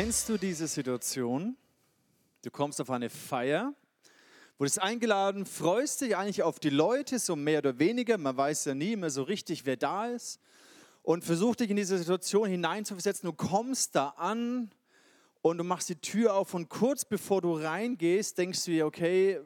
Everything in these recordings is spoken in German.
Kennst du diese Situation? Du kommst auf eine Feier, wurdest eingeladen, freust dich eigentlich auf die Leute, so mehr oder weniger, man weiß ja nie mehr so richtig, wer da ist, und versuch dich in diese Situation hineinzuversetzen. Du kommst da an und du machst die Tür auf und kurz bevor du reingehst, denkst du dir, okay,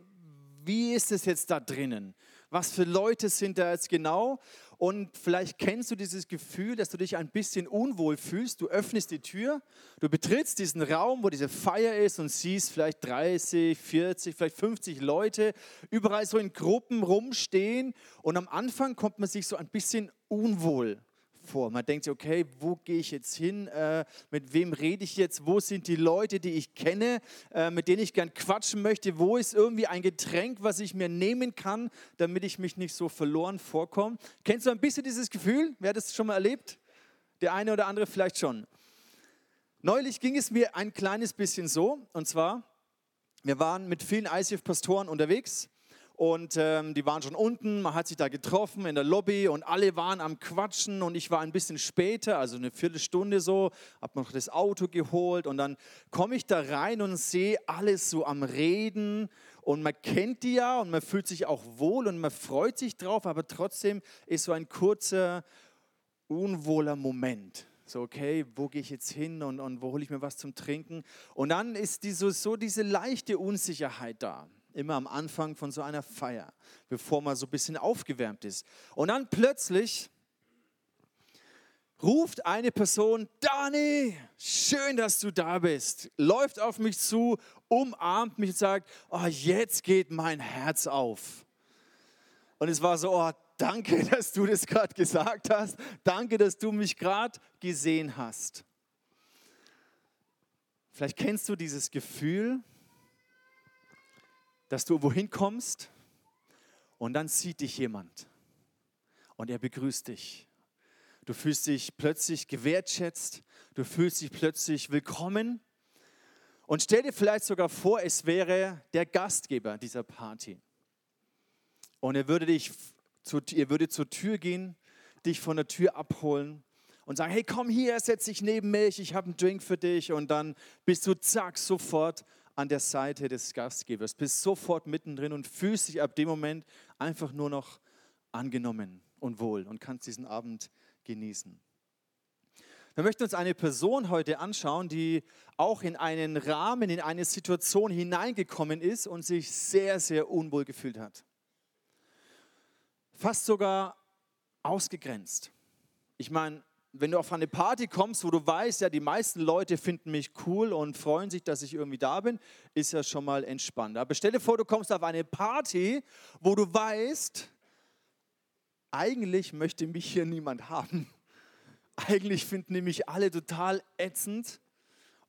wie ist es jetzt da drinnen? Was für Leute sind da jetzt genau? Und vielleicht kennst du dieses Gefühl, dass du dich ein bisschen unwohl fühlst. Du öffnest die Tür, du betrittst diesen Raum, wo diese Feier ist und siehst vielleicht 30, 40, vielleicht 50 Leute überall so in Gruppen rumstehen. Und am Anfang kommt man sich so ein bisschen unwohl vor. Man denkt sich, okay, wo gehe ich jetzt hin? Äh, mit wem rede ich jetzt? Wo sind die Leute, die ich kenne, äh, mit denen ich gern quatschen möchte? Wo ist irgendwie ein Getränk, was ich mir nehmen kann, damit ich mich nicht so verloren vorkomme? Kennst du ein bisschen dieses Gefühl? Wer hat das schon mal erlebt? Der eine oder andere vielleicht schon. Neulich ging es mir ein kleines bisschen so, und zwar, wir waren mit vielen ICF-Pastoren unterwegs und ähm, die waren schon unten, man hat sich da getroffen in der Lobby und alle waren am Quatschen. Und ich war ein bisschen später, also eine Viertelstunde so, habe noch das Auto geholt. Und dann komme ich da rein und sehe alles so am Reden. Und man kennt die ja und man fühlt sich auch wohl und man freut sich drauf, aber trotzdem ist so ein kurzer, unwohler Moment. So, okay, wo gehe ich jetzt hin und, und wo hole ich mir was zum Trinken? Und dann ist diese, so diese leichte Unsicherheit da immer am Anfang von so einer Feier, bevor man so ein bisschen aufgewärmt ist. Und dann plötzlich ruft eine Person, Dani, schön, dass du da bist, läuft auf mich zu, umarmt mich und sagt, oh, jetzt geht mein Herz auf. Und es war so, oh, danke, dass du das gerade gesagt hast, danke, dass du mich gerade gesehen hast. Vielleicht kennst du dieses Gefühl, dass du wohin kommst und dann sieht dich jemand und er begrüßt dich. Du fühlst dich plötzlich gewertschätzt, du fühlst dich plötzlich willkommen und stell dir vielleicht sogar vor, es wäre der Gastgeber dieser Party. Und er würde dich zu, ihr würde zur Tür gehen, dich von der Tür abholen und sagen, hey, komm hier, setz dich neben mich, ich habe einen Drink für dich. Und dann bist du zack, sofort an der Seite des Gastgebers, bist sofort mittendrin und fühlst dich ab dem Moment einfach nur noch angenommen und wohl und kannst diesen Abend genießen. Wir möchten uns eine Person heute anschauen, die auch in einen Rahmen, in eine Situation hineingekommen ist und sich sehr, sehr unwohl gefühlt hat. Fast sogar ausgegrenzt. Ich meine, wenn du auf eine Party kommst, wo du weißt, ja, die meisten Leute finden mich cool und freuen sich, dass ich irgendwie da bin, ist ja schon mal entspannt. Aber stell dir vor, du kommst auf eine Party, wo du weißt, eigentlich möchte mich hier niemand haben. Eigentlich finden nämlich alle total ätzend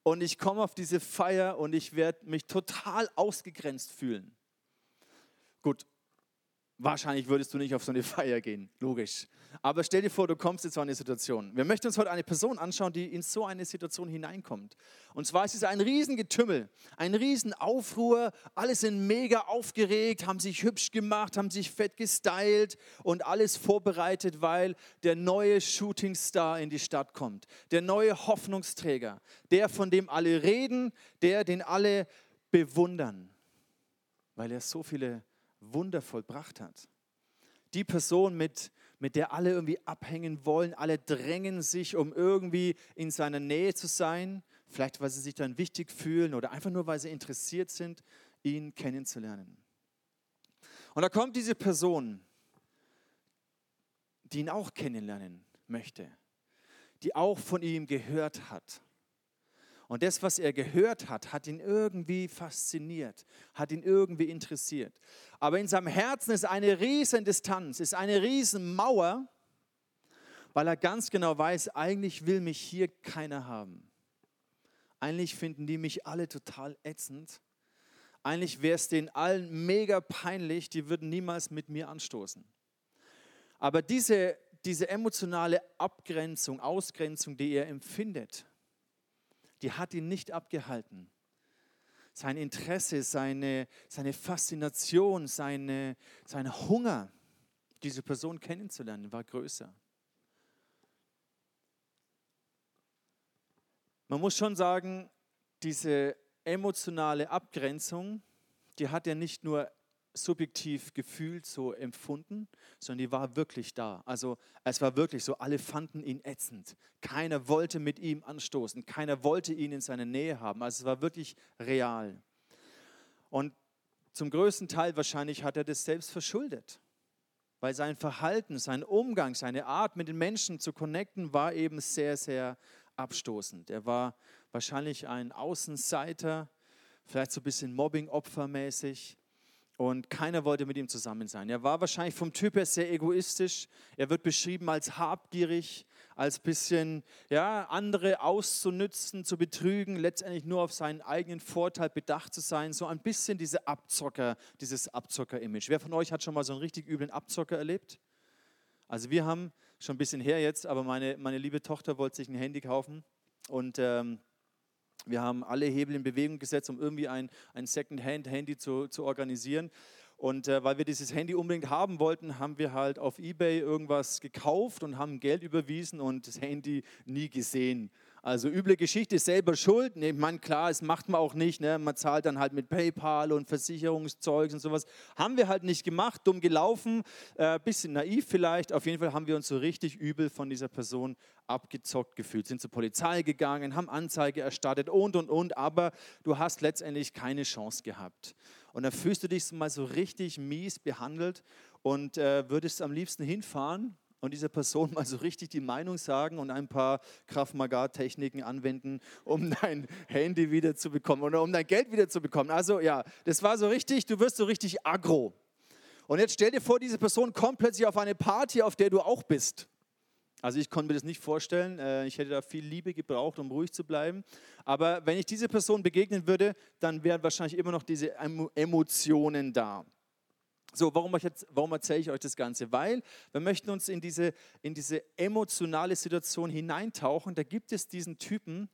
und ich komme auf diese Feier und ich werde mich total ausgegrenzt fühlen. Gut, Wahrscheinlich würdest du nicht auf so eine Feier gehen, logisch. Aber stell dir vor, du kommst in so eine Situation. Wir möchten uns heute eine Person anschauen, die in so eine Situation hineinkommt. Und zwar ist es ein Riesengetümmel, ein Riesenaufruhr. Alle sind mega aufgeregt, haben sich hübsch gemacht, haben sich fett gestylt und alles vorbereitet, weil der neue Shootingstar in die Stadt kommt. Der neue Hoffnungsträger, der, von dem alle reden, der, den alle bewundern, weil er so viele Wunder vollbracht hat. Die Person, mit, mit der alle irgendwie abhängen wollen, alle drängen sich, um irgendwie in seiner Nähe zu sein, vielleicht weil sie sich dann wichtig fühlen oder einfach nur, weil sie interessiert sind, ihn kennenzulernen. Und da kommt diese Person, die ihn auch kennenlernen möchte, die auch von ihm gehört hat und das, was er gehört hat, hat ihn irgendwie fasziniert, hat ihn irgendwie interessiert. Aber in seinem Herzen ist eine riesen Distanz, ist eine riesen Mauer, weil er ganz genau weiß, eigentlich will mich hier keiner haben. Eigentlich finden die mich alle total ätzend. Eigentlich wäre es denen allen mega peinlich, die würden niemals mit mir anstoßen. Aber diese, diese emotionale Abgrenzung, Ausgrenzung, die er empfindet, die hat ihn nicht abgehalten. Sein Interesse, seine, seine Faszination, seine, sein Hunger, diese Person kennenzulernen, war größer. Man muss schon sagen, diese emotionale Abgrenzung, die hat er nicht nur subjektiv gefühlt so empfunden, sondern die war wirklich da. Also es war wirklich so, alle fanden ihn ätzend. Keiner wollte mit ihm anstoßen, keiner wollte ihn in seiner Nähe haben. Also es war wirklich real. Und zum größten Teil wahrscheinlich hat er das selbst verschuldet, weil sein Verhalten, sein Umgang, seine Art mit den Menschen zu connecten war eben sehr, sehr abstoßend. Er war wahrscheinlich ein Außenseiter, vielleicht so ein bisschen Mobbing-Opfermäßig und keiner wollte mit ihm zusammen sein. Er war wahrscheinlich vom Typ her sehr egoistisch. Er wird beschrieben als habgierig, als bisschen ja, andere auszunützen, zu betrügen, letztendlich nur auf seinen eigenen Vorteil bedacht zu sein. So ein bisschen diese Abzocker, dieses Abzocker-Image. Wer von euch hat schon mal so einen richtig üblen Abzocker erlebt? Also wir haben schon ein bisschen her jetzt, aber meine, meine liebe Tochter wollte sich ein Handy kaufen und ähm, wir haben alle Hebel in Bewegung gesetzt, um irgendwie ein, ein Second-Hand-Handy zu, zu organisieren. Und äh, weil wir dieses Handy unbedingt haben wollten, haben wir halt auf eBay irgendwas gekauft und haben Geld überwiesen und das Handy nie gesehen. Also üble Geschichte, selber schuld. Nee, man, klar, das macht man auch nicht. Ne? Man zahlt dann halt mit PayPal und Versicherungszeugs und sowas. Haben wir halt nicht gemacht, dumm gelaufen, äh, bisschen naiv vielleicht. Auf jeden Fall haben wir uns so richtig übel von dieser Person abgezockt gefühlt. Sind zur Polizei gegangen, haben Anzeige erstattet und und und. Aber du hast letztendlich keine Chance gehabt. Und dann fühlst du dich mal so richtig mies behandelt und äh, würdest am liebsten hinfahren und dieser Person mal so richtig die Meinung sagen und ein paar Kraft-Magar-Techniken anwenden, um dein Handy wieder zu bekommen oder um dein Geld wieder zu bekommen. Also ja, das war so richtig, du wirst so richtig aggro. Und jetzt stell dir vor, diese Person kommt plötzlich auf eine Party, auf der du auch bist. Also ich konnte mir das nicht vorstellen. Äh, ich hätte da viel Liebe gebraucht, um ruhig zu bleiben. Aber wenn ich diese Person begegnen würde, dann wären wahrscheinlich immer noch diese Emotionen da. So, warum, warum erzähle ich euch das Ganze? Weil wir möchten uns in diese, in diese emotionale Situation hineintauchen. Da gibt es diesen Typen,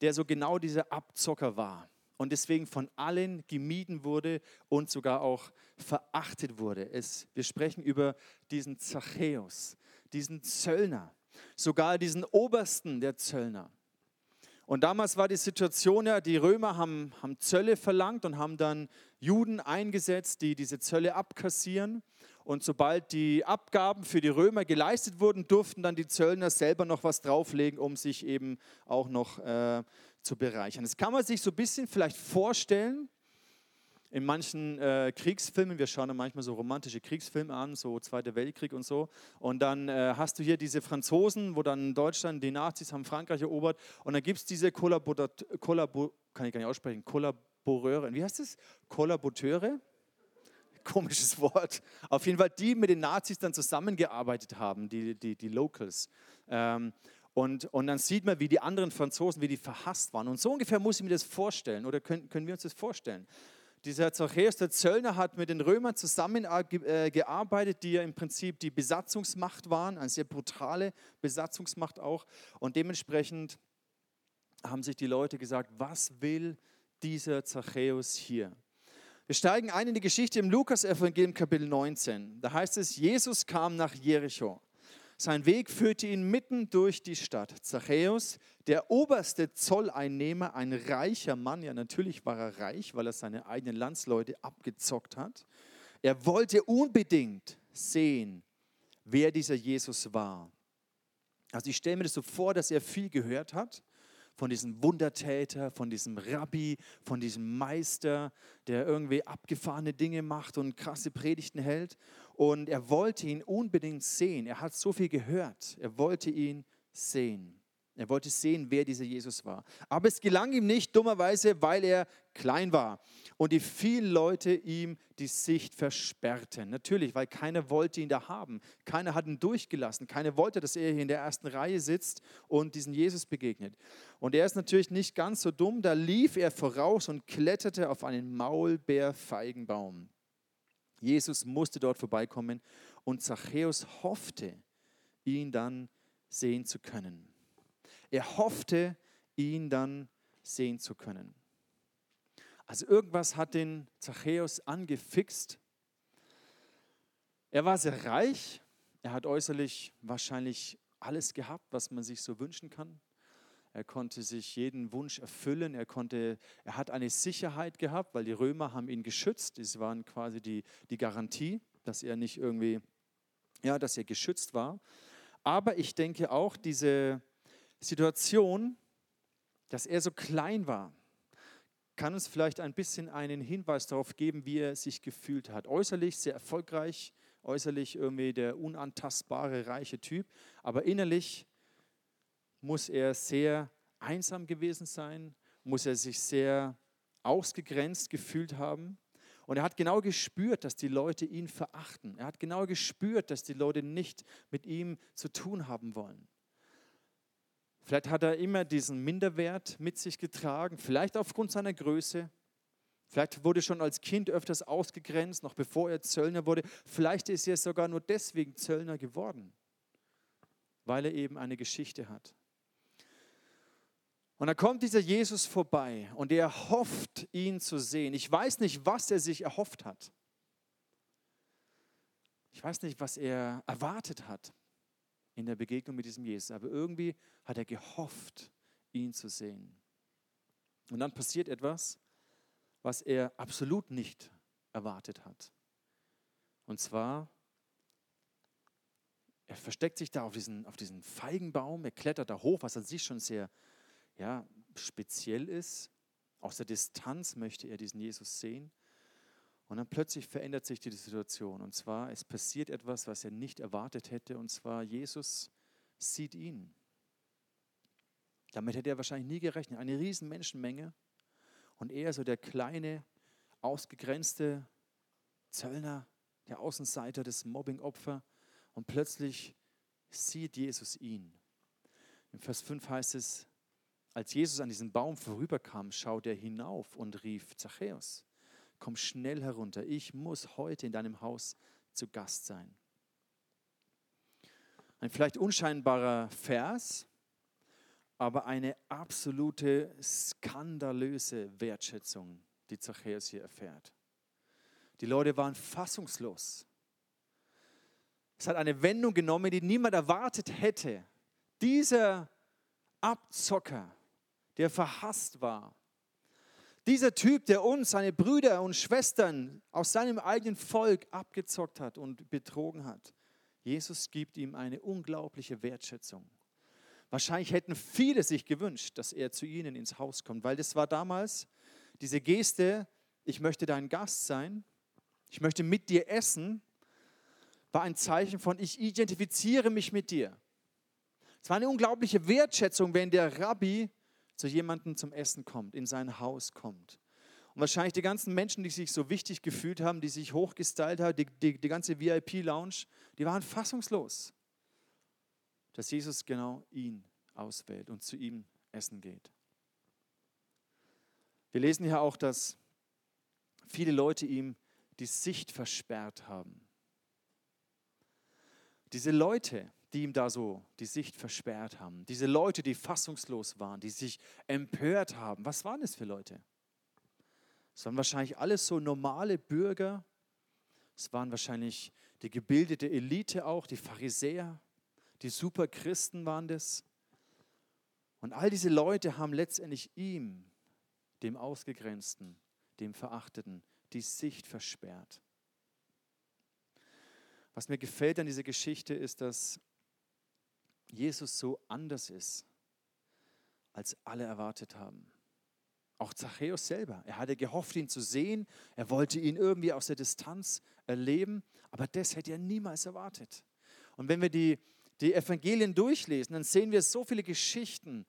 der so genau dieser Abzocker war und deswegen von allen gemieden wurde und sogar auch verachtet wurde. Es, wir sprechen über diesen Zachäus, diesen Zöllner, sogar diesen Obersten der Zöllner. Und damals war die Situation ja, die Römer haben, haben Zölle verlangt und haben dann Juden eingesetzt, die diese Zölle abkassieren. Und sobald die Abgaben für die Römer geleistet wurden, durften dann die Zöllner selber noch was drauflegen, um sich eben auch noch äh, zu bereichern. Das kann man sich so ein bisschen vielleicht vorstellen in manchen äh, Kriegsfilmen, wir schauen ja manchmal so romantische Kriegsfilme an, so Zweiter Weltkrieg und so, und dann äh, hast du hier diese Franzosen, wo dann Deutschland, die Nazis haben Frankreich erobert, und dann gibt es diese Kollabor, Kollabor, kann ich gar nicht aussprechen, Kollaboreure, wie heißt es? Kollaboteure? Komisches Wort. Auf jeden Fall die mit den Nazis dann zusammengearbeitet haben, die, die, die Locals. Ähm, und, und dann sieht man, wie die anderen Franzosen, wie die verhasst waren. Und so ungefähr muss ich mir das vorstellen, oder können, können wir uns das vorstellen? Dieser Zachäus, der Zöllner, hat mit den Römern zusammengearbeitet, die ja im Prinzip die Besatzungsmacht waren, eine sehr brutale Besatzungsmacht auch. Und dementsprechend haben sich die Leute gesagt, was will dieser Zachäus hier? Wir steigen ein in die Geschichte im Lukas-Evangelium, Kapitel 19. Da heißt es, Jesus kam nach Jericho. Sein Weg führte ihn mitten durch die Stadt. Zachäus, der oberste Zolleinnehmer, ein reicher Mann, ja natürlich war er reich, weil er seine eigenen Landsleute abgezockt hat. Er wollte unbedingt sehen, wer dieser Jesus war. Also ich stelle mir das so vor, dass er viel gehört hat von diesem Wundertäter, von diesem Rabbi, von diesem Meister, der irgendwie abgefahrene Dinge macht und krasse Predigten hält. Und er wollte ihn unbedingt sehen. Er hat so viel gehört. Er wollte ihn sehen. Er wollte sehen, wer dieser Jesus war. Aber es gelang ihm nicht, dummerweise, weil er klein war und die vielen Leute ihm die Sicht versperrten. Natürlich, weil keiner wollte ihn da haben. Keiner hat ihn durchgelassen. Keiner wollte, dass er hier in der ersten Reihe sitzt und diesen Jesus begegnet. Und er ist natürlich nicht ganz so dumm. Da lief er voraus und kletterte auf einen Maulbeerfeigenbaum. Jesus musste dort vorbeikommen und Zachäus hoffte, ihn dann sehen zu können. Er hoffte, ihn dann sehen zu können. Also irgendwas hat den Zachäus angefixt. Er war sehr reich. Er hat äußerlich wahrscheinlich alles gehabt, was man sich so wünschen kann. Er konnte sich jeden Wunsch erfüllen. Er, konnte, er hat eine Sicherheit gehabt, weil die Römer haben ihn geschützt. Das waren quasi die, die Garantie, dass er nicht irgendwie, ja, dass er geschützt war. Aber ich denke auch, diese Situation, dass er so klein war, kann uns vielleicht ein bisschen einen Hinweis darauf geben, wie er sich gefühlt hat. Äußerlich sehr erfolgreich, äußerlich irgendwie der unantastbare, reiche Typ, aber innerlich muss er sehr einsam gewesen sein, muss er sich sehr ausgegrenzt gefühlt haben. Und er hat genau gespürt, dass die Leute ihn verachten. Er hat genau gespürt, dass die Leute nicht mit ihm zu tun haben wollen. Vielleicht hat er immer diesen Minderwert mit sich getragen, vielleicht aufgrund seiner Größe. Vielleicht wurde schon als Kind öfters ausgegrenzt, noch bevor er Zöllner wurde. Vielleicht ist er sogar nur deswegen Zöllner geworden, weil er eben eine Geschichte hat. Und da kommt dieser Jesus vorbei und er hofft, ihn zu sehen. Ich weiß nicht, was er sich erhofft hat. Ich weiß nicht, was er erwartet hat in der Begegnung mit diesem Jesus, aber irgendwie hat er gehofft, ihn zu sehen. Und dann passiert etwas, was er absolut nicht erwartet hat. Und zwar, er versteckt sich da auf diesen, auf diesen Feigenbaum, er klettert da hoch, was an sich schon sehr ja, speziell ist. Aus der Distanz möchte er diesen Jesus sehen. Und dann plötzlich verändert sich die Situation. Und zwar, es passiert etwas, was er nicht erwartet hätte. Und zwar, Jesus sieht ihn. Damit hätte er wahrscheinlich nie gerechnet. Eine riesen Menschenmenge. Und er, so der kleine, ausgegrenzte Zöllner, der Außenseiter, das Mobbingopfer. Und plötzlich sieht Jesus ihn. Im Vers 5 heißt es, als Jesus an diesem Baum vorüberkam, schaute er hinauf und rief, Zachäus, komm schnell herunter, ich muss heute in deinem Haus zu Gast sein. Ein vielleicht unscheinbarer Vers, aber eine absolute skandalöse Wertschätzung, die Zachäus hier erfährt. Die Leute waren fassungslos. Es hat eine Wendung genommen, die niemand erwartet hätte. Dieser Abzocker, der verhasst war. Dieser Typ, der uns, seine Brüder und Schwestern aus seinem eigenen Volk abgezockt hat und betrogen hat. Jesus gibt ihm eine unglaubliche Wertschätzung. Wahrscheinlich hätten viele sich gewünscht, dass er zu ihnen ins Haus kommt, weil das war damals diese Geste, ich möchte dein Gast sein, ich möchte mit dir essen, war ein Zeichen von, ich identifiziere mich mit dir. Es war eine unglaubliche Wertschätzung, wenn der Rabbi zu jemandem zum Essen kommt, in sein Haus kommt. Und wahrscheinlich die ganzen Menschen, die sich so wichtig gefühlt haben, die sich hochgestylt haben, die, die, die ganze VIP-Lounge, die waren fassungslos, dass Jesus genau ihn auswählt und zu ihm essen geht. Wir lesen hier auch, dass viele Leute ihm die Sicht versperrt haben. Diese Leute, die ihm da so die Sicht versperrt haben. Diese Leute, die fassungslos waren, die sich empört haben. Was waren das für Leute? Es waren wahrscheinlich alles so normale Bürger. Es waren wahrscheinlich die gebildete Elite auch, die Pharisäer, die Superchristen waren das. Und all diese Leute haben letztendlich ihm, dem Ausgegrenzten, dem Verachteten, die Sicht versperrt. Was mir gefällt an dieser Geschichte ist, dass Jesus so anders ist, als alle erwartet haben. Auch Zachäus selber. Er hatte gehofft, ihn zu sehen. Er wollte ihn irgendwie aus der Distanz erleben. Aber das hätte er niemals erwartet. Und wenn wir die, die Evangelien durchlesen, dann sehen wir so viele Geschichten,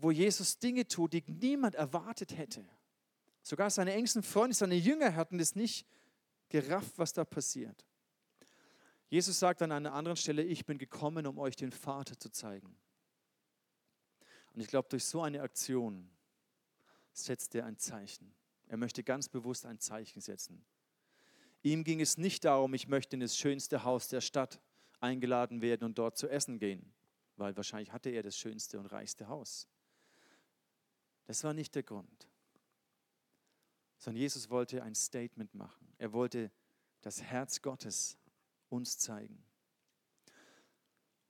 wo Jesus Dinge tut, die niemand erwartet hätte. Sogar seine engsten Freunde, seine Jünger hatten es nicht gerafft, was da passiert. Jesus sagt an einer anderen Stelle, ich bin gekommen, um euch den Vater zu zeigen. Und ich glaube, durch so eine Aktion setzt er ein Zeichen. Er möchte ganz bewusst ein Zeichen setzen. Ihm ging es nicht darum, ich möchte in das schönste Haus der Stadt eingeladen werden und dort zu essen gehen, weil wahrscheinlich hatte er das schönste und reichste Haus. Das war nicht der Grund, sondern Jesus wollte ein Statement machen. Er wollte das Herz Gottes uns zeigen.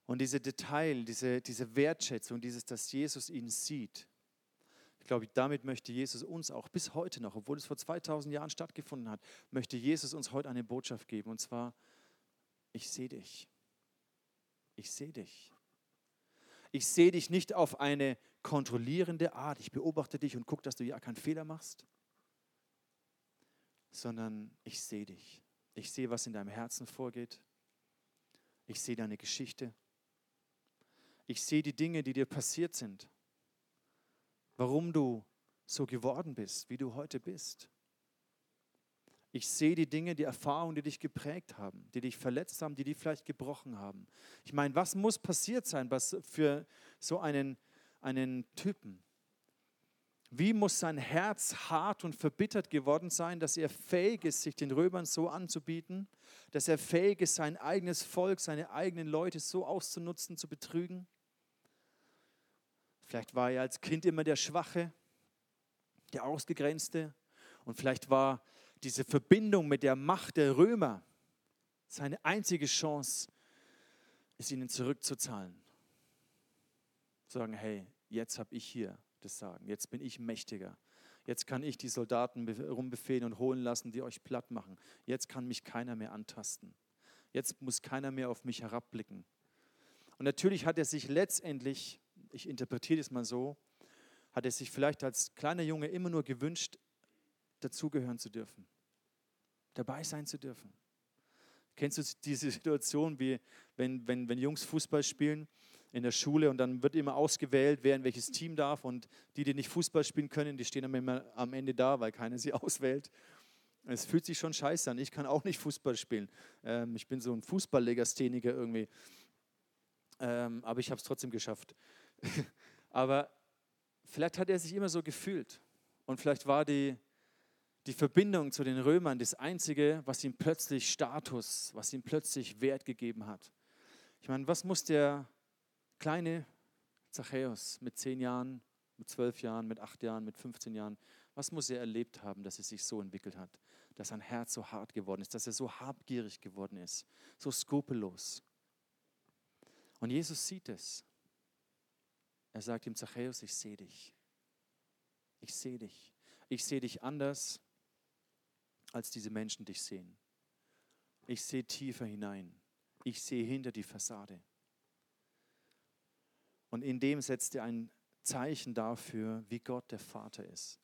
Und diese Detail, diese, diese Wertschätzung, dieses, dass Jesus ihn sieht, ich glaube, damit möchte Jesus uns auch bis heute noch, obwohl es vor 2000 Jahren stattgefunden hat, möchte Jesus uns heute eine Botschaft geben. Und zwar, ich sehe dich. Ich sehe dich. Ich sehe dich nicht auf eine kontrollierende Art. Ich beobachte dich und gucke, dass du ja keinen Fehler machst, sondern ich sehe dich. Ich sehe, was in deinem Herzen vorgeht. Ich sehe deine Geschichte. Ich sehe die Dinge, die dir passiert sind. Warum du so geworden bist, wie du heute bist. Ich sehe die Dinge, die Erfahrungen, die dich geprägt haben, die dich verletzt haben, die dich vielleicht gebrochen haben. Ich meine, was muss passiert sein was für so einen, einen Typen? Wie muss sein Herz hart und verbittert geworden sein, dass er fähig ist, sich den Römern so anzubieten, dass er fähig ist, sein eigenes Volk, seine eigenen Leute so auszunutzen, zu betrügen? Vielleicht war er als Kind immer der Schwache, der Ausgegrenzte. Und vielleicht war diese Verbindung mit der Macht der Römer seine einzige Chance, es ihnen zurückzuzahlen. Sagen, hey, jetzt habe ich hier das Sagen, jetzt bin ich mächtiger. Jetzt kann ich die Soldaten rumbefehlen und holen lassen, die euch platt machen. Jetzt kann mich keiner mehr antasten. Jetzt muss keiner mehr auf mich herabblicken. Und natürlich hat er sich letztendlich ich interpretiere das mal so, hat er sich vielleicht als kleiner Junge immer nur gewünscht, dazugehören zu dürfen, dabei sein zu dürfen. Kennst du diese Situation, wie wenn, wenn, wenn Jungs Fußball spielen in der Schule und dann wird immer ausgewählt, wer in welches Team darf und die, die nicht Fußball spielen können, die stehen dann immer am Ende da, weil keiner sie auswählt. Es fühlt sich schon scheiße an. Ich kann auch nicht Fußball spielen. Ähm, ich bin so ein Fußballlegastheniker irgendwie. Ähm, aber ich habe es trotzdem geschafft. Aber vielleicht hat er sich immer so gefühlt. Und vielleicht war die, die Verbindung zu den Römern das Einzige, was ihm plötzlich Status, was ihm plötzlich Wert gegeben hat. Ich meine, was muss der kleine Zachäus mit zehn Jahren, mit zwölf Jahren, mit acht Jahren, mit 15 Jahren, was muss er erlebt haben, dass es sich so entwickelt hat, dass sein Herz so hart geworden ist, dass er so habgierig geworden ist, so skrupellos. Und Jesus sieht es. Er sagt ihm, Zachäus, ich sehe dich. Ich sehe dich. Ich sehe dich anders, als diese Menschen dich sehen. Ich sehe tiefer hinein. Ich sehe hinter die Fassade. Und in dem setzt er ein Zeichen dafür, wie Gott der Vater ist.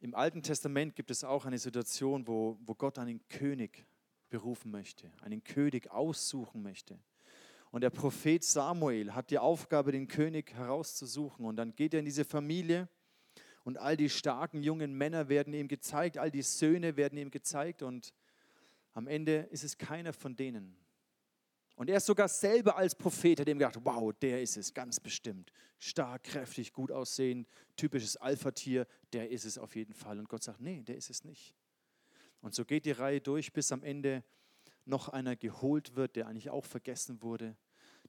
Im Alten Testament gibt es auch eine Situation, wo, wo Gott einen König berufen möchte, einen König aussuchen möchte. Und der Prophet Samuel hat die Aufgabe, den König herauszusuchen. Und dann geht er in diese Familie und all die starken jungen Männer werden ihm gezeigt, all die Söhne werden ihm gezeigt und am Ende ist es keiner von denen. Und er ist sogar selber als Prophet, hat ihm gedacht, wow, der ist es, ganz bestimmt. Stark, kräftig, gut aussehend, typisches Alpha-Tier, der ist es auf jeden Fall. Und Gott sagt, nee, der ist es nicht. Und so geht die Reihe durch, bis am Ende noch einer geholt wird, der eigentlich auch vergessen wurde,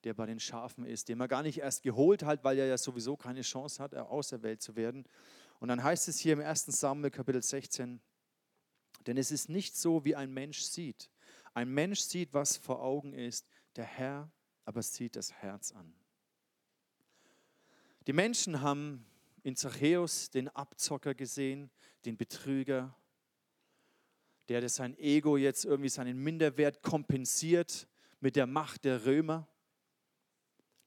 der bei den Schafen ist, den man gar nicht erst geholt hat, weil er ja sowieso keine Chance hat, auserwählt zu werden. Und dann heißt es hier im 1. Samuel Kapitel 16, denn es ist nicht so, wie ein Mensch sieht. Ein Mensch sieht, was vor Augen ist, der Herr aber sieht das Herz an. Die Menschen haben in Zachäus den Abzocker gesehen, den Betrüger, der sein Ego jetzt irgendwie seinen Minderwert kompensiert mit der Macht der Römer.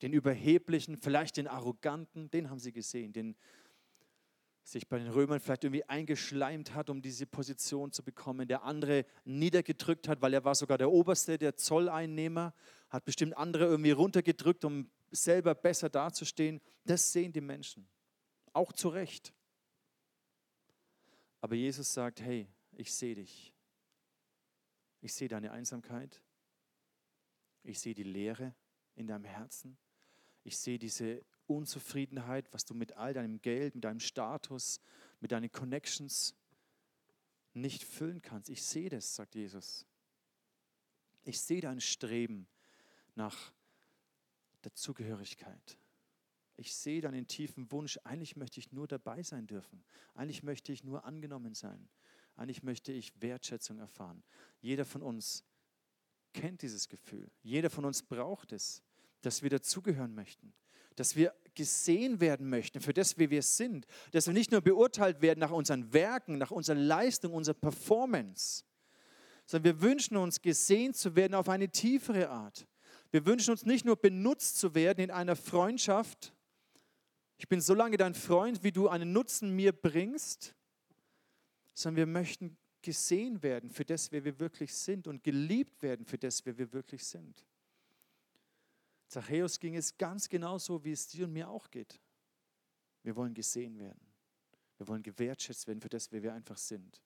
Den Überheblichen, vielleicht den Arroganten, den haben sie gesehen, den sich bei den Römern vielleicht irgendwie eingeschleimt hat, um diese Position zu bekommen. Der andere niedergedrückt hat, weil er war sogar der Oberste, der Zolleinnehmer, hat bestimmt andere irgendwie runtergedrückt, um selber besser dazustehen. Das sehen die Menschen. Auch zu Recht. Aber Jesus sagt, hey, ich sehe dich. Ich sehe deine Einsamkeit. Ich sehe die Leere in deinem Herzen. Ich sehe diese Unzufriedenheit, was du mit all deinem Geld, mit deinem Status, mit deinen Connections nicht füllen kannst. Ich sehe das, sagt Jesus. Ich sehe dein Streben nach der Zugehörigkeit. Ich sehe deinen tiefen Wunsch, eigentlich möchte ich nur dabei sein dürfen. Eigentlich möchte ich nur angenommen sein. Eigentlich möchte ich Wertschätzung erfahren. Jeder von uns kennt dieses Gefühl. Jeder von uns braucht es, dass wir dazugehören möchten, dass wir gesehen werden möchten für das, wie wir sind, dass wir nicht nur beurteilt werden nach unseren Werken, nach unserer Leistung, unserer Performance, sondern wir wünschen uns gesehen zu werden auf eine tiefere Art. Wir wünschen uns nicht nur benutzt zu werden in einer Freundschaft. Ich bin so lange dein Freund, wie du einen Nutzen mir bringst, sondern wir möchten gesehen werden für das, wer wir wirklich sind und geliebt werden für das, wer wir wirklich sind. Zachäus ging es ganz genauso, wie es dir und mir auch geht. Wir wollen gesehen werden. Wir wollen gewertschätzt werden für das, wer wir einfach sind.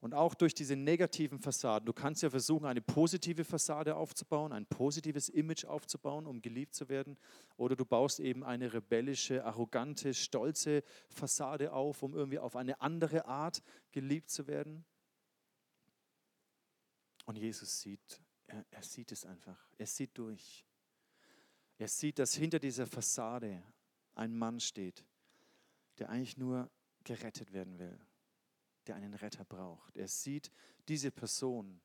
Und auch durch diese negativen Fassaden. Du kannst ja versuchen, eine positive Fassade aufzubauen, ein positives Image aufzubauen, um geliebt zu werden. Oder du baust eben eine rebellische, arrogante, stolze Fassade auf, um irgendwie auf eine andere Art geliebt zu werden. Und Jesus sieht, er, er sieht es einfach. Er sieht durch. Er sieht, dass hinter dieser Fassade ein Mann steht, der eigentlich nur gerettet werden will der einen Retter braucht. Er sieht diese Person,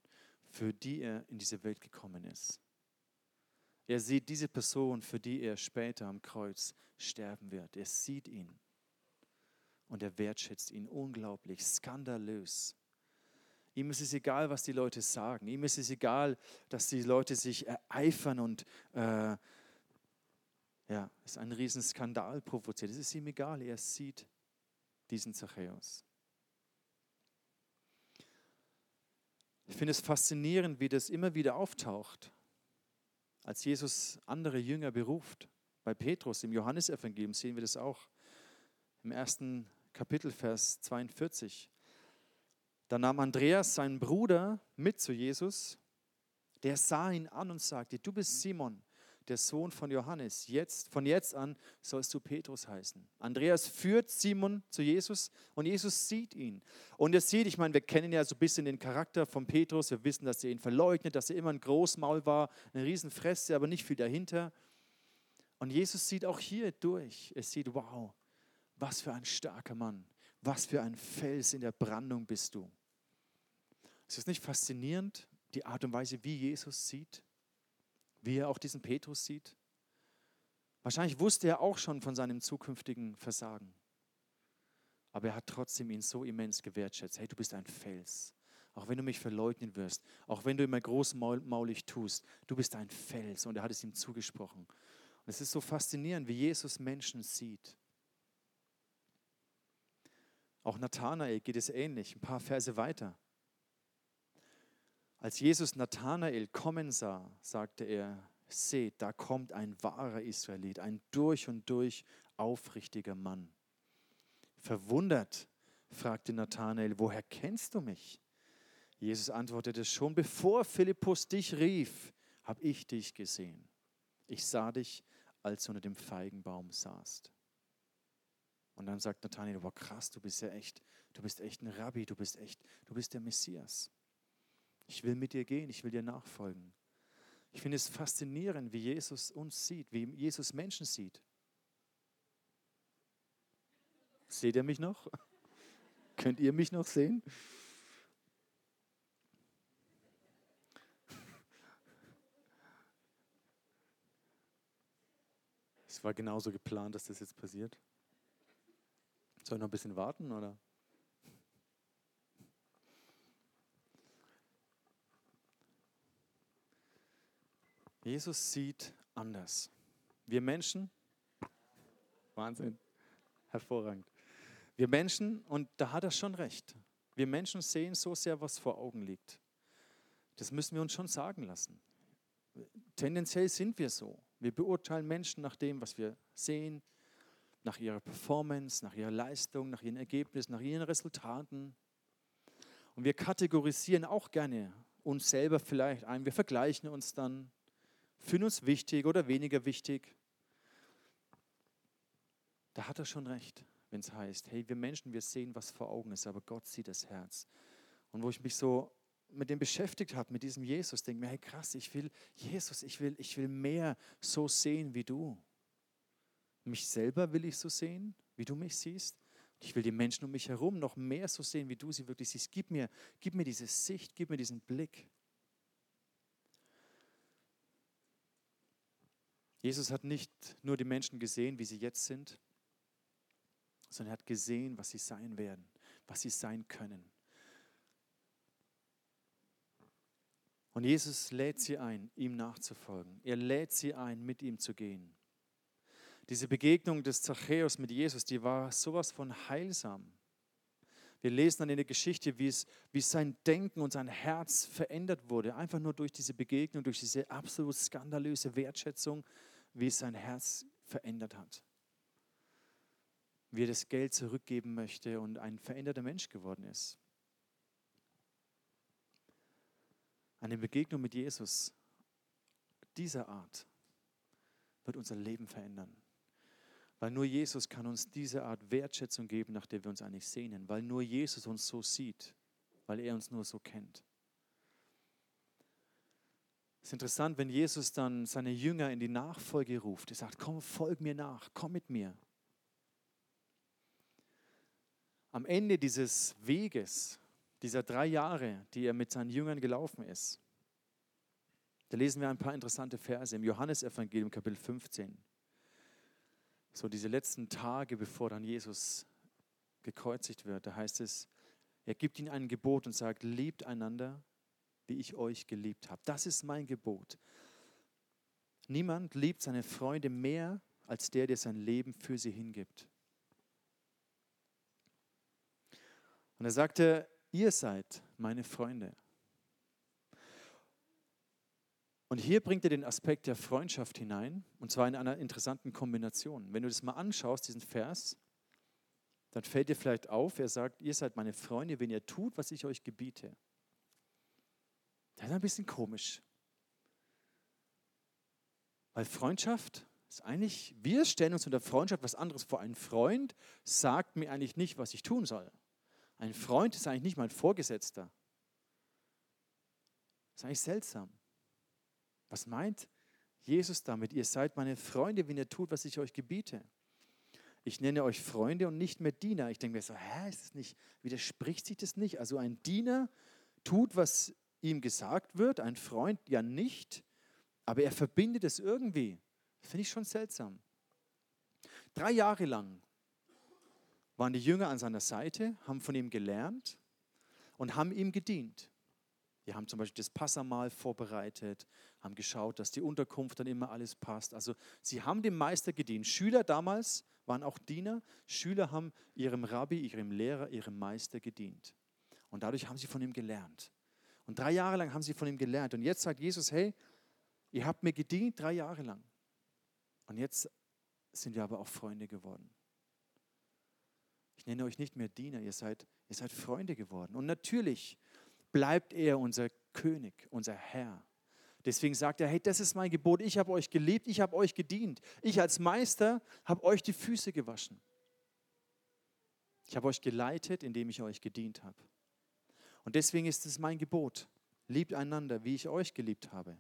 für die er in diese Welt gekommen ist. Er sieht diese Person, für die er später am Kreuz sterben wird. Er sieht ihn und er wertschätzt ihn unglaublich, skandalös. Ihm ist es egal, was die Leute sagen. Ihm ist es egal, dass die Leute sich ereifern und äh, ja, es einen riesen Skandal provoziert. Es ist ihm egal. Er sieht diesen Zachäus. Ich finde es faszinierend, wie das immer wieder auftaucht, als Jesus andere Jünger beruft. Bei Petrus im Johannesevangelium sehen wir das auch im ersten Kapitel, Vers 42. Da nahm Andreas seinen Bruder mit zu Jesus. Der sah ihn an und sagte, du bist Simon, der Sohn von Johannes. Jetzt, von jetzt an sollst du Petrus heißen. Andreas führt Simon zu Jesus und Jesus sieht ihn. Und er sieht, ich meine, wir kennen ja so ein bisschen den Charakter von Petrus. Wir wissen, dass er ihn verleugnet, dass er immer ein Großmaul war, eine Riesenfresse, aber nicht viel dahinter. Und Jesus sieht auch hier durch. Er sieht, wow, was für ein starker Mann. Was für ein Fels in der Brandung bist du. Ist es nicht faszinierend, die Art und Weise, wie Jesus sieht? wie er auch diesen Petrus sieht. Wahrscheinlich wusste er auch schon von seinem zukünftigen Versagen. Aber er hat trotzdem ihn so immens gewertschätzt. Hey, du bist ein Fels. Auch wenn du mich verleugnen wirst, auch wenn du immer großmaulig tust, du bist ein Fels. Und er hat es ihm zugesprochen. Und es ist so faszinierend, wie Jesus Menschen sieht. Auch Nathanael geht es ähnlich, ein paar Verse weiter. Als Jesus Nathanael kommen sah, sagte er, seht, da kommt ein wahrer Israelit, ein durch und durch aufrichtiger Mann. Verwundert fragte Nathanael, woher kennst du mich? Jesus antwortete, schon bevor Philippus dich rief, habe ich dich gesehen. Ich sah dich, als du unter dem Feigenbaum saßt. Und dann sagt Nathanael, wow krass, du bist ja echt, du bist echt ein Rabbi, du bist echt, du bist der Messias. Ich will mit dir gehen, ich will dir nachfolgen. Ich finde es faszinierend, wie Jesus uns sieht, wie Jesus Menschen sieht. Seht ihr mich noch? Könnt ihr mich noch sehen? Es war genauso geplant, dass das jetzt passiert. Soll ich noch ein bisschen warten oder? Jesus sieht anders. Wir Menschen, Wahnsinn, hervorragend. Wir Menschen, und da hat er schon recht, wir Menschen sehen so sehr, was vor Augen liegt. Das müssen wir uns schon sagen lassen. Tendenziell sind wir so. Wir beurteilen Menschen nach dem, was wir sehen, nach ihrer Performance, nach ihrer Leistung, nach ihren Ergebnissen, nach ihren Resultaten. Und wir kategorisieren auch gerne uns selber vielleicht ein. Wir vergleichen uns dann für uns wichtig oder weniger wichtig. Da hat er schon recht, wenn es heißt, hey, wir Menschen, wir sehen, was vor Augen ist, aber Gott sieht das Herz. Und wo ich mich so mit dem beschäftigt habe, mit diesem Jesus, denke mir, hey krass, ich will, Jesus, ich will, ich will mehr so sehen wie du. Mich selber will ich so sehen, wie du mich siehst. Ich will die Menschen um mich herum noch mehr so sehen, wie du sie wirklich siehst. Gib mir, gib mir diese Sicht, gib mir diesen Blick. Jesus hat nicht nur die Menschen gesehen, wie sie jetzt sind, sondern er hat gesehen, was sie sein werden, was sie sein können. Und Jesus lädt sie ein, ihm nachzufolgen. Er lädt sie ein, mit ihm zu gehen. Diese Begegnung des Zachäus mit Jesus, die war sowas von heilsam. Wir lesen dann in der Geschichte, wie, es, wie sein Denken und sein Herz verändert wurde, einfach nur durch diese Begegnung, durch diese absolut skandalöse Wertschätzung, wie es sein Herz verändert hat. Wie er das Geld zurückgeben möchte und ein veränderter Mensch geworden ist. Eine Begegnung mit Jesus dieser Art wird unser Leben verändern. Weil nur Jesus kann uns diese Art Wertschätzung geben, nach der wir uns eigentlich sehnen. Weil nur Jesus uns so sieht. Weil er uns nur so kennt. Es ist interessant, wenn Jesus dann seine Jünger in die Nachfolge ruft. Er sagt, komm, folg mir nach, komm mit mir. Am Ende dieses Weges, dieser drei Jahre, die er mit seinen Jüngern gelaufen ist, da lesen wir ein paar interessante Verse im Johannesevangelium Kapitel 15 so diese letzten Tage, bevor dann Jesus gekreuzigt wird, da heißt es, er gibt ihnen ein Gebot und sagt, liebt einander, wie ich euch geliebt habe. Das ist mein Gebot. Niemand liebt seine Freunde mehr als der, der sein Leben für sie hingibt. Und er sagte, ihr seid meine Freunde. Und hier bringt er den Aspekt der Freundschaft hinein, und zwar in einer interessanten Kombination. Wenn du das mal anschaust, diesen Vers, dann fällt dir vielleicht auf, er sagt, ihr seid meine Freunde, wenn ihr tut, was ich euch gebiete. Das ist ein bisschen komisch. Weil Freundschaft ist eigentlich, wir stellen uns unter Freundschaft was anderes vor. Ein Freund sagt mir eigentlich nicht, was ich tun soll. Ein Freund ist eigentlich nicht mein Vorgesetzter. Das ist eigentlich seltsam. Was meint Jesus damit? Ihr seid meine Freunde, wenn ihr tut, was ich euch gebiete. Ich nenne euch Freunde und nicht mehr Diener. Ich denke mir so, hä, ist das nicht, widerspricht sich das nicht? Also ein Diener tut, was ihm gesagt wird, ein Freund ja nicht, aber er verbindet es irgendwie. Finde ich schon seltsam. Drei Jahre lang waren die Jünger an seiner Seite, haben von ihm gelernt und haben ihm gedient. Wir haben zum Beispiel das Passamal vorbereitet, haben geschaut, dass die Unterkunft dann immer alles passt. Also sie haben dem Meister gedient. Schüler damals waren auch Diener. Schüler haben ihrem Rabbi, ihrem Lehrer, ihrem Meister gedient. Und dadurch haben sie von ihm gelernt. Und drei Jahre lang haben sie von ihm gelernt. Und jetzt sagt Jesus, hey, ihr habt mir gedient drei Jahre lang. Und jetzt sind wir aber auch Freunde geworden. Ich nenne euch nicht mehr Diener, ihr seid, ihr seid Freunde geworden. Und natürlich bleibt er unser König, unser Herr. Deswegen sagt er, hey, das ist mein Gebot, ich habe euch geliebt, ich habe euch gedient. Ich als Meister habe euch die Füße gewaschen. Ich habe euch geleitet, indem ich euch gedient habe. Und deswegen ist es mein Gebot, liebt einander, wie ich euch geliebt habe.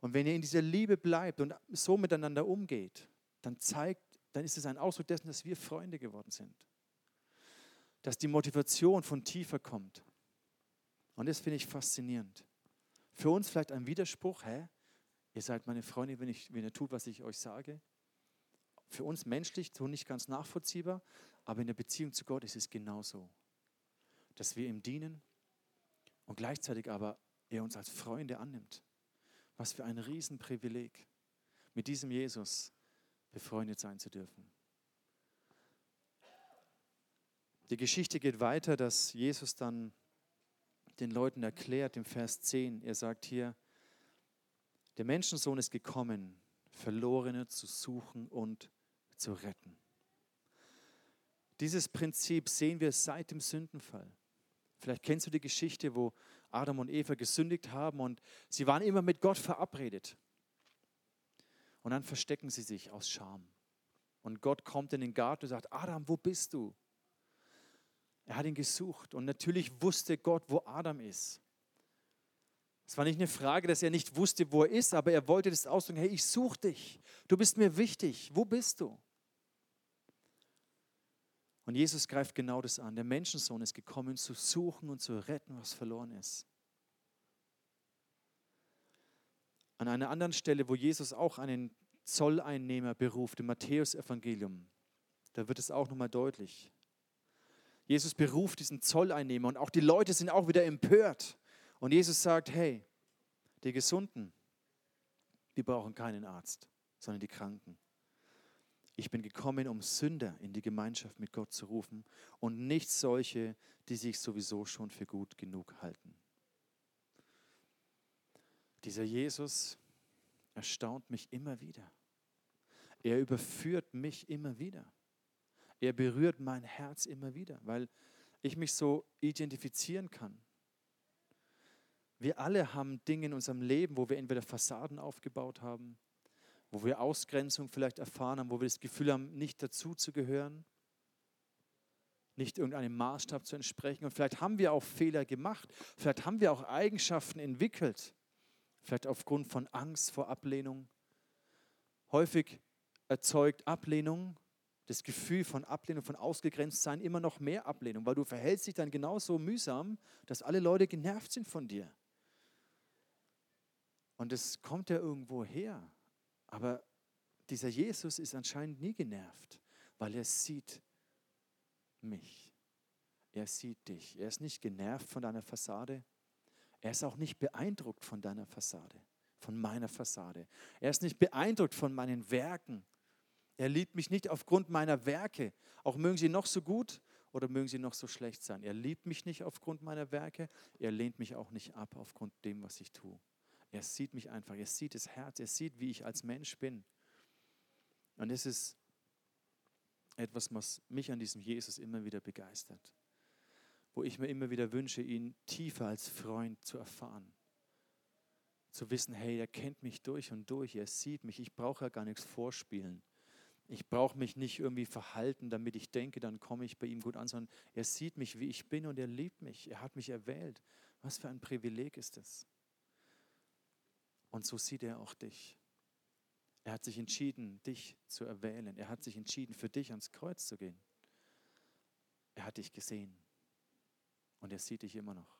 Und wenn ihr in dieser Liebe bleibt und so miteinander umgeht, dann zeigt, dann ist es ein Ausdruck dessen, dass wir Freunde geworden sind. Dass die Motivation von tiefer kommt. Und das finde ich faszinierend. Für uns vielleicht ein Widerspruch, hä? Ihr seid meine Freunde, wenn, ich, wenn ihr tut, was ich euch sage. Für uns menschlich so nicht ganz nachvollziehbar, aber in der Beziehung zu Gott ist es genauso. Dass wir ihm dienen und gleichzeitig aber er uns als Freunde annimmt. Was für ein Riesenprivileg, mit diesem Jesus befreundet sein zu dürfen. Die Geschichte geht weiter, dass Jesus dann den Leuten erklärt im Vers 10. Er sagt hier, der Menschensohn ist gekommen, Verlorene zu suchen und zu retten. Dieses Prinzip sehen wir seit dem Sündenfall. Vielleicht kennst du die Geschichte, wo Adam und Eva gesündigt haben und sie waren immer mit Gott verabredet. Und dann verstecken sie sich aus Scham. Und Gott kommt in den Garten und sagt, Adam, wo bist du? Er hat ihn gesucht und natürlich wusste Gott, wo Adam ist. Es war nicht eine Frage, dass er nicht wusste, wo er ist, aber er wollte das ausdrücken, hey, ich suche dich, du bist mir wichtig, wo bist du? Und Jesus greift genau das an. Der Menschensohn ist gekommen, zu suchen und zu retten, was verloren ist. An einer anderen Stelle, wo Jesus auch einen Zolleinnehmer beruft, im Matthäusevangelium, da wird es auch nochmal deutlich. Jesus beruft diesen Zolleinnehmer und auch die Leute sind auch wieder empört. Und Jesus sagt, hey, die Gesunden, die brauchen keinen Arzt, sondern die Kranken. Ich bin gekommen, um Sünder in die Gemeinschaft mit Gott zu rufen und nicht solche, die sich sowieso schon für gut genug halten. Dieser Jesus erstaunt mich immer wieder. Er überführt mich immer wieder. Er berührt mein Herz immer wieder, weil ich mich so identifizieren kann. Wir alle haben Dinge in unserem Leben, wo wir entweder Fassaden aufgebaut haben, wo wir Ausgrenzung vielleicht erfahren haben, wo wir das Gefühl haben, nicht dazu zu gehören, nicht irgendeinem Maßstab zu entsprechen. Und vielleicht haben wir auch Fehler gemacht, vielleicht haben wir auch Eigenschaften entwickelt, vielleicht aufgrund von Angst vor Ablehnung. Häufig erzeugt Ablehnung, das Gefühl von Ablehnung, von Ausgegrenztsein immer noch mehr Ablehnung, weil du verhältst dich dann genauso mühsam, dass alle Leute genervt sind von dir. Und es kommt ja irgendwo her. Aber dieser Jesus ist anscheinend nie genervt, weil er sieht mich. Er sieht dich. Er ist nicht genervt von deiner Fassade. Er ist auch nicht beeindruckt von deiner Fassade, von meiner Fassade. Er ist nicht beeindruckt von meinen Werken. Er liebt mich nicht aufgrund meiner Werke. Auch mögen sie noch so gut oder mögen sie noch so schlecht sein. Er liebt mich nicht aufgrund meiner Werke. Er lehnt mich auch nicht ab aufgrund dem, was ich tue. Er sieht mich einfach, er sieht das Herz, er sieht, wie ich als Mensch bin. Und das ist etwas, was mich an diesem Jesus immer wieder begeistert. Wo ich mir immer wieder wünsche, ihn tiefer als Freund zu erfahren. Zu wissen, hey, er kennt mich durch und durch, er sieht mich, ich brauche ja gar nichts vorspielen. Ich brauche mich nicht irgendwie verhalten, damit ich denke, dann komme ich bei ihm gut an, sondern er sieht mich, wie ich bin und er liebt mich. Er hat mich erwählt. Was für ein Privileg ist es? Und so sieht er auch dich. Er hat sich entschieden, dich zu erwählen. Er hat sich entschieden, für dich ans Kreuz zu gehen. Er hat dich gesehen. Und er sieht dich immer noch.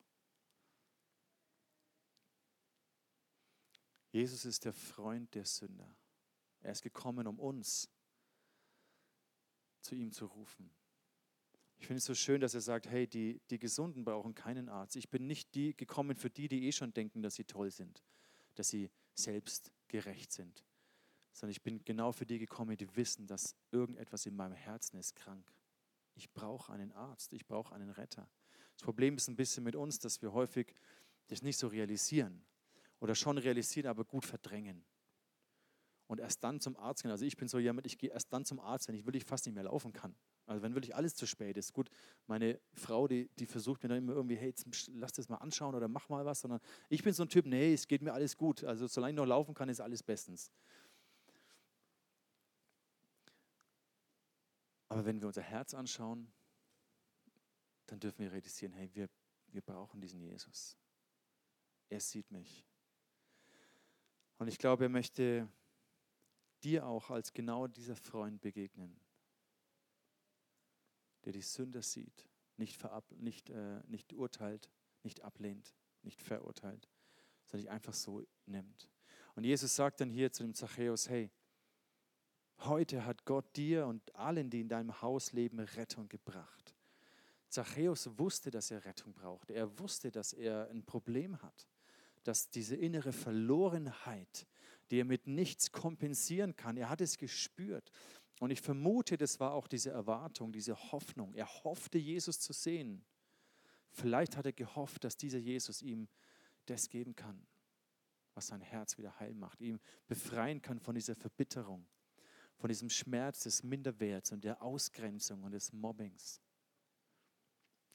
Jesus ist der Freund der Sünder. Er ist gekommen, um uns zu ihm zu rufen. Ich finde es so schön, dass er sagt, hey, die, die Gesunden brauchen keinen Arzt. Ich bin nicht die gekommen für die, die eh schon denken, dass sie toll sind dass sie selbst gerecht sind, sondern ich bin genau für die gekommen, die wissen, dass irgendetwas in meinem Herzen ist krank. Ich brauche einen Arzt, ich brauche einen Retter. Das Problem ist ein bisschen mit uns, dass wir häufig das nicht so realisieren oder schon realisieren, aber gut verdrängen. Und erst dann zum Arzt gehen. Also ich bin so jemand, ich gehe erst dann zum Arzt, wenn ich wirklich fast nicht mehr laufen kann. Also wenn wirklich alles zu spät ist. Gut, meine Frau, die, die versucht mir dann immer irgendwie, hey, lass das mal anschauen oder mach mal was, sondern ich bin so ein Typ, nee, es geht mir alles gut. Also solange ich noch laufen kann, ist alles bestens. Aber wenn wir unser Herz anschauen, dann dürfen wir realisieren, hey, wir, wir brauchen diesen Jesus. Er sieht mich. Und ich glaube, er möchte dir auch als genau dieser Freund begegnen der die Sünder sieht, nicht, verab, nicht, äh, nicht urteilt, nicht ablehnt, nicht verurteilt, sondern dich einfach so nimmt. Und Jesus sagt dann hier zu dem Zachäus, hey, heute hat Gott dir und allen, die in deinem Haus leben, Rettung gebracht. Zachäus wusste, dass er Rettung brauchte. Er wusste, dass er ein Problem hat, dass diese innere Verlorenheit, die er mit nichts kompensieren kann, er hat es gespürt. Und ich vermute, das war auch diese Erwartung, diese Hoffnung. Er hoffte, Jesus zu sehen. Vielleicht hat er gehofft, dass dieser Jesus ihm das geben kann, was sein Herz wieder heil macht, ihm befreien kann von dieser Verbitterung, von diesem Schmerz des Minderwerts und der Ausgrenzung und des Mobbings.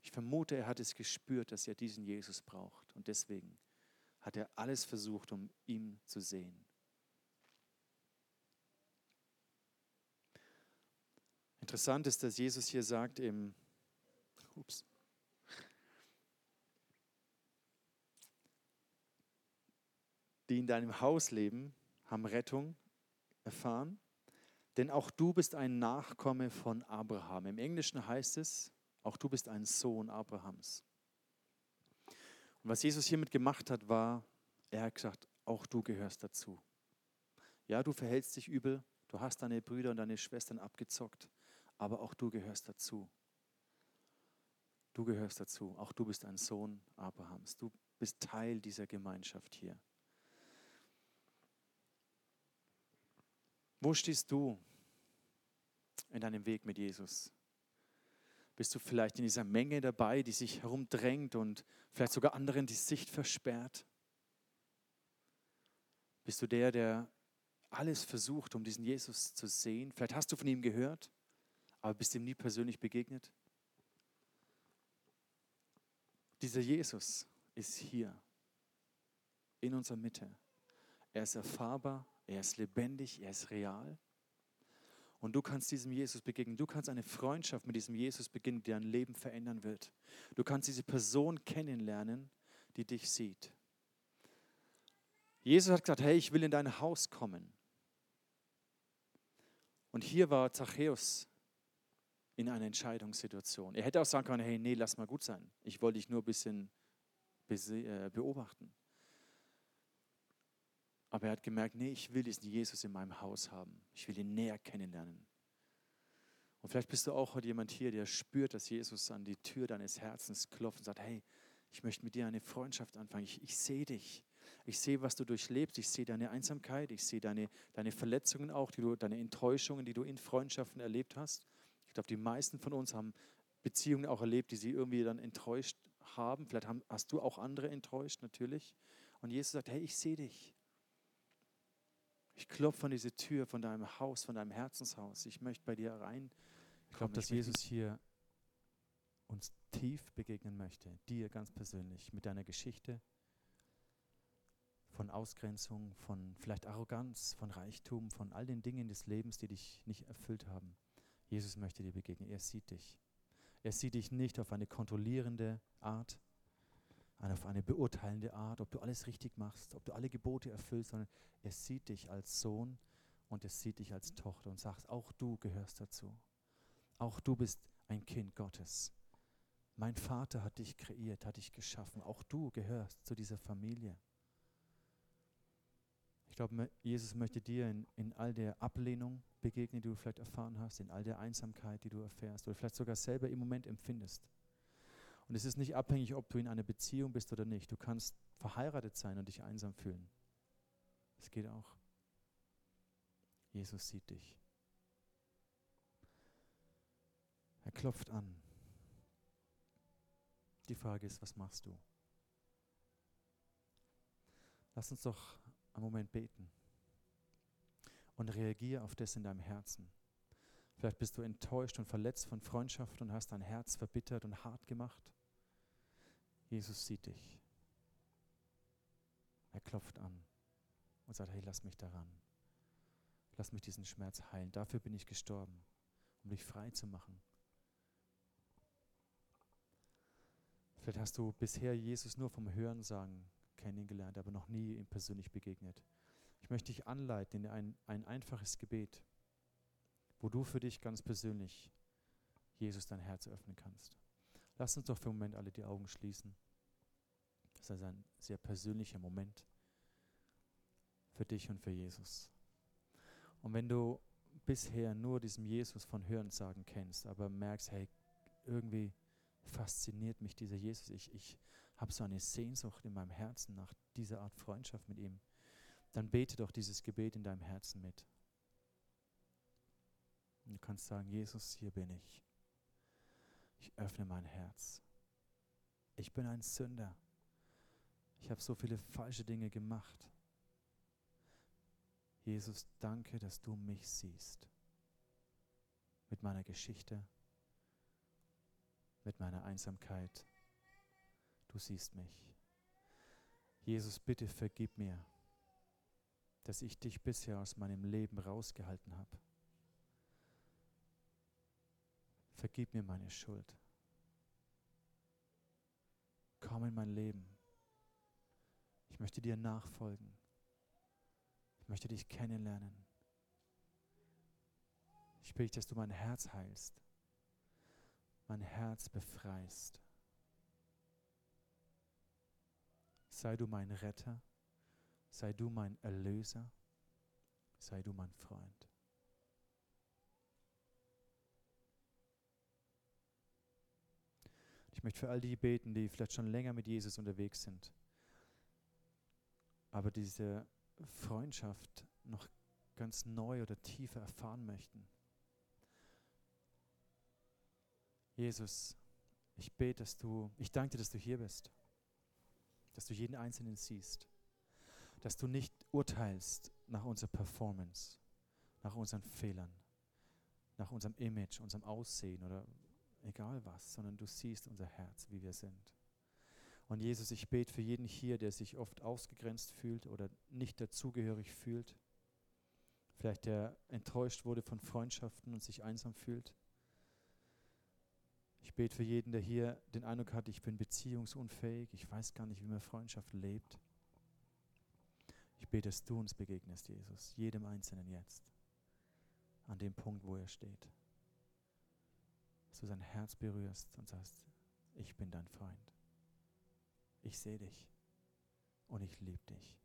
Ich vermute, er hat es gespürt, dass er diesen Jesus braucht. Und deswegen hat er alles versucht, um ihn zu sehen. Interessant ist, dass Jesus hier sagt im, ups, die in deinem Haus leben, haben Rettung erfahren, denn auch du bist ein Nachkomme von Abraham. Im Englischen heißt es, auch du bist ein Sohn Abrahams. Und was Jesus hiermit gemacht hat, war, er hat gesagt, auch du gehörst dazu. Ja, du verhältst dich übel, du hast deine Brüder und deine Schwestern abgezockt, aber auch du gehörst dazu. Du gehörst dazu, auch du bist ein Sohn Abrahams, du bist Teil dieser Gemeinschaft hier. Wo stehst du in deinem Weg mit Jesus? Bist du vielleicht in dieser Menge dabei, die sich herumdrängt und vielleicht sogar anderen die Sicht versperrt? Bist du der, der alles versucht, um diesen Jesus zu sehen? Vielleicht hast du von ihm gehört, aber bist ihm nie persönlich begegnet? Dieser Jesus ist hier in unserer Mitte. Er ist erfahrbar, er ist lebendig, er ist real. Und du kannst diesem Jesus begegnen. Du kannst eine Freundschaft mit diesem Jesus beginnen, die dein Leben verändern wird. Du kannst diese Person kennenlernen, die dich sieht. Jesus hat gesagt, hey, ich will in dein Haus kommen. Und hier war Zachäus in einer Entscheidungssituation. Er hätte auch sagen können, hey, nee, lass mal gut sein. Ich wollte dich nur ein bisschen äh, beobachten. Aber er hat gemerkt, nee, ich will diesen Jesus in meinem Haus haben. Ich will ihn näher kennenlernen. Und vielleicht bist du auch heute jemand hier, der spürt, dass Jesus an die Tür deines Herzens klopft und sagt, hey, ich möchte mit dir eine Freundschaft anfangen. Ich, ich sehe dich. Ich sehe, was du durchlebst. Ich sehe deine Einsamkeit. Ich sehe deine, deine Verletzungen auch, die du, deine Enttäuschungen, die du in Freundschaften erlebt hast. Ich glaube, die meisten von uns haben Beziehungen auch erlebt, die sie irgendwie dann enttäuscht haben. Vielleicht haben, hast du auch andere enttäuscht, natürlich. Und Jesus sagt, hey, ich sehe dich. Ich klopfe an diese Tür von deinem Haus, von deinem Herzenshaus. Ich möchte bei dir rein. Ich glaube, dass Jesus hier uns tief begegnen möchte, dir ganz persönlich, mit deiner Geschichte von Ausgrenzung, von vielleicht Arroganz, von Reichtum, von all den Dingen des Lebens, die dich nicht erfüllt haben. Jesus möchte dir begegnen. Er sieht dich. Er sieht dich nicht auf eine kontrollierende Art, auf eine beurteilende Art, ob du alles richtig machst, ob du alle Gebote erfüllst, sondern er sieht dich als Sohn und er sieht dich als Tochter und sagt, auch du gehörst dazu. Auch du bist ein Kind Gottes. Mein Vater hat dich kreiert, hat dich geschaffen. Auch du gehörst zu dieser Familie. Ich glaube, Jesus möchte dir in, in all der Ablehnung begegnen, die du vielleicht erfahren hast, in all der Einsamkeit, die du erfährst oder vielleicht sogar selber im Moment empfindest. Und es ist nicht abhängig, ob du in einer Beziehung bist oder nicht. Du kannst verheiratet sein und dich einsam fühlen. Es geht auch. Jesus sieht dich. Er klopft an. Die Frage ist, was machst du? Lass uns doch einen Moment beten und reagiere auf das in deinem Herzen. Vielleicht bist du enttäuscht und verletzt von Freundschaft und hast dein Herz verbittert und hart gemacht. Jesus sieht dich. Er klopft an und sagt, hey, lass mich daran. Lass mich diesen Schmerz heilen. Dafür bin ich gestorben, um dich frei zu machen. Vielleicht hast du bisher Jesus nur vom Hörensagen kennengelernt, aber noch nie ihm persönlich begegnet. Ich möchte dich anleiten in ein, ein einfaches Gebet, wo du für dich ganz persönlich Jesus dein Herz öffnen kannst. Lass uns doch für einen Moment alle die Augen schließen. Das ist ein sehr persönlicher Moment für dich und für Jesus. Und wenn du bisher nur diesem Jesus von Hörensagen kennst, aber merkst, hey, irgendwie fasziniert mich dieser Jesus, ich, ich habe so eine Sehnsucht in meinem Herzen nach dieser Art Freundschaft mit ihm, dann bete doch dieses Gebet in deinem Herzen mit. Und du kannst sagen, Jesus, hier bin ich. Ich öffne mein Herz. Ich bin ein Sünder. Ich habe so viele falsche Dinge gemacht. Jesus, danke, dass du mich siehst. Mit meiner Geschichte, mit meiner Einsamkeit. Du siehst mich. Jesus, bitte vergib mir, dass ich dich bisher aus meinem Leben rausgehalten habe. Vergib mir meine Schuld. Komm in mein Leben. Ich möchte dir nachfolgen. Ich möchte dich kennenlernen. Ich bitte dich, dass du mein Herz heilst, mein Herz befreist. Sei du mein Retter Sei du mein Erlöser, sei du mein Freund. Ich möchte für all die beten, die vielleicht schon länger mit Jesus unterwegs sind, aber diese Freundschaft noch ganz neu oder tiefer erfahren möchten. Jesus, ich bete, dass du, ich danke dir, dass du hier bist, dass du jeden Einzelnen siehst, dass du nicht urteilst nach unserer Performance, nach unseren Fehlern, nach unserem Image, unserem Aussehen oder egal was, sondern du siehst unser Herz, wie wir sind. Und Jesus, ich bete für jeden hier, der sich oft ausgegrenzt fühlt oder nicht dazugehörig fühlt, vielleicht der enttäuscht wurde von Freundschaften und sich einsam fühlt. Ich bete für jeden, der hier den Eindruck hat, ich bin beziehungsunfähig, ich weiß gar nicht, wie man Freundschaft lebt. Ich bete, dass du uns begegnest, Jesus, jedem Einzelnen jetzt, an dem Punkt, wo er steht. Dass du sein Herz berührst und sagst, ich bin dein Freund. Ich sehe dich und ich liebe dich.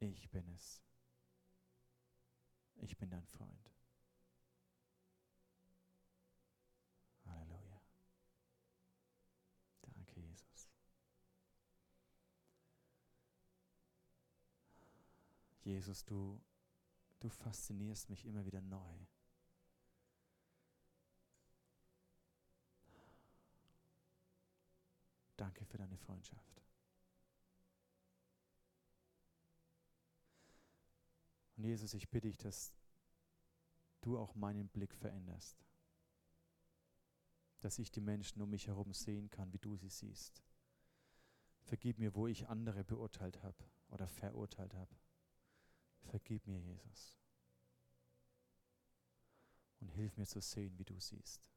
Ich bin es. Ich bin dein Freund. Halleluja. Danke, Jesus. Jesus, du, du faszinierst mich immer wieder neu. Danke für deine Freundschaft. Und Jesus, ich bitte dich, dass du auch meinen Blick veränderst. Dass ich die Menschen um mich herum sehen kann, wie du sie siehst. Vergib mir, wo ich andere beurteilt habe oder verurteilt habe. Vergib mir, Jesus. Und hilf mir zu sehen, wie du siehst.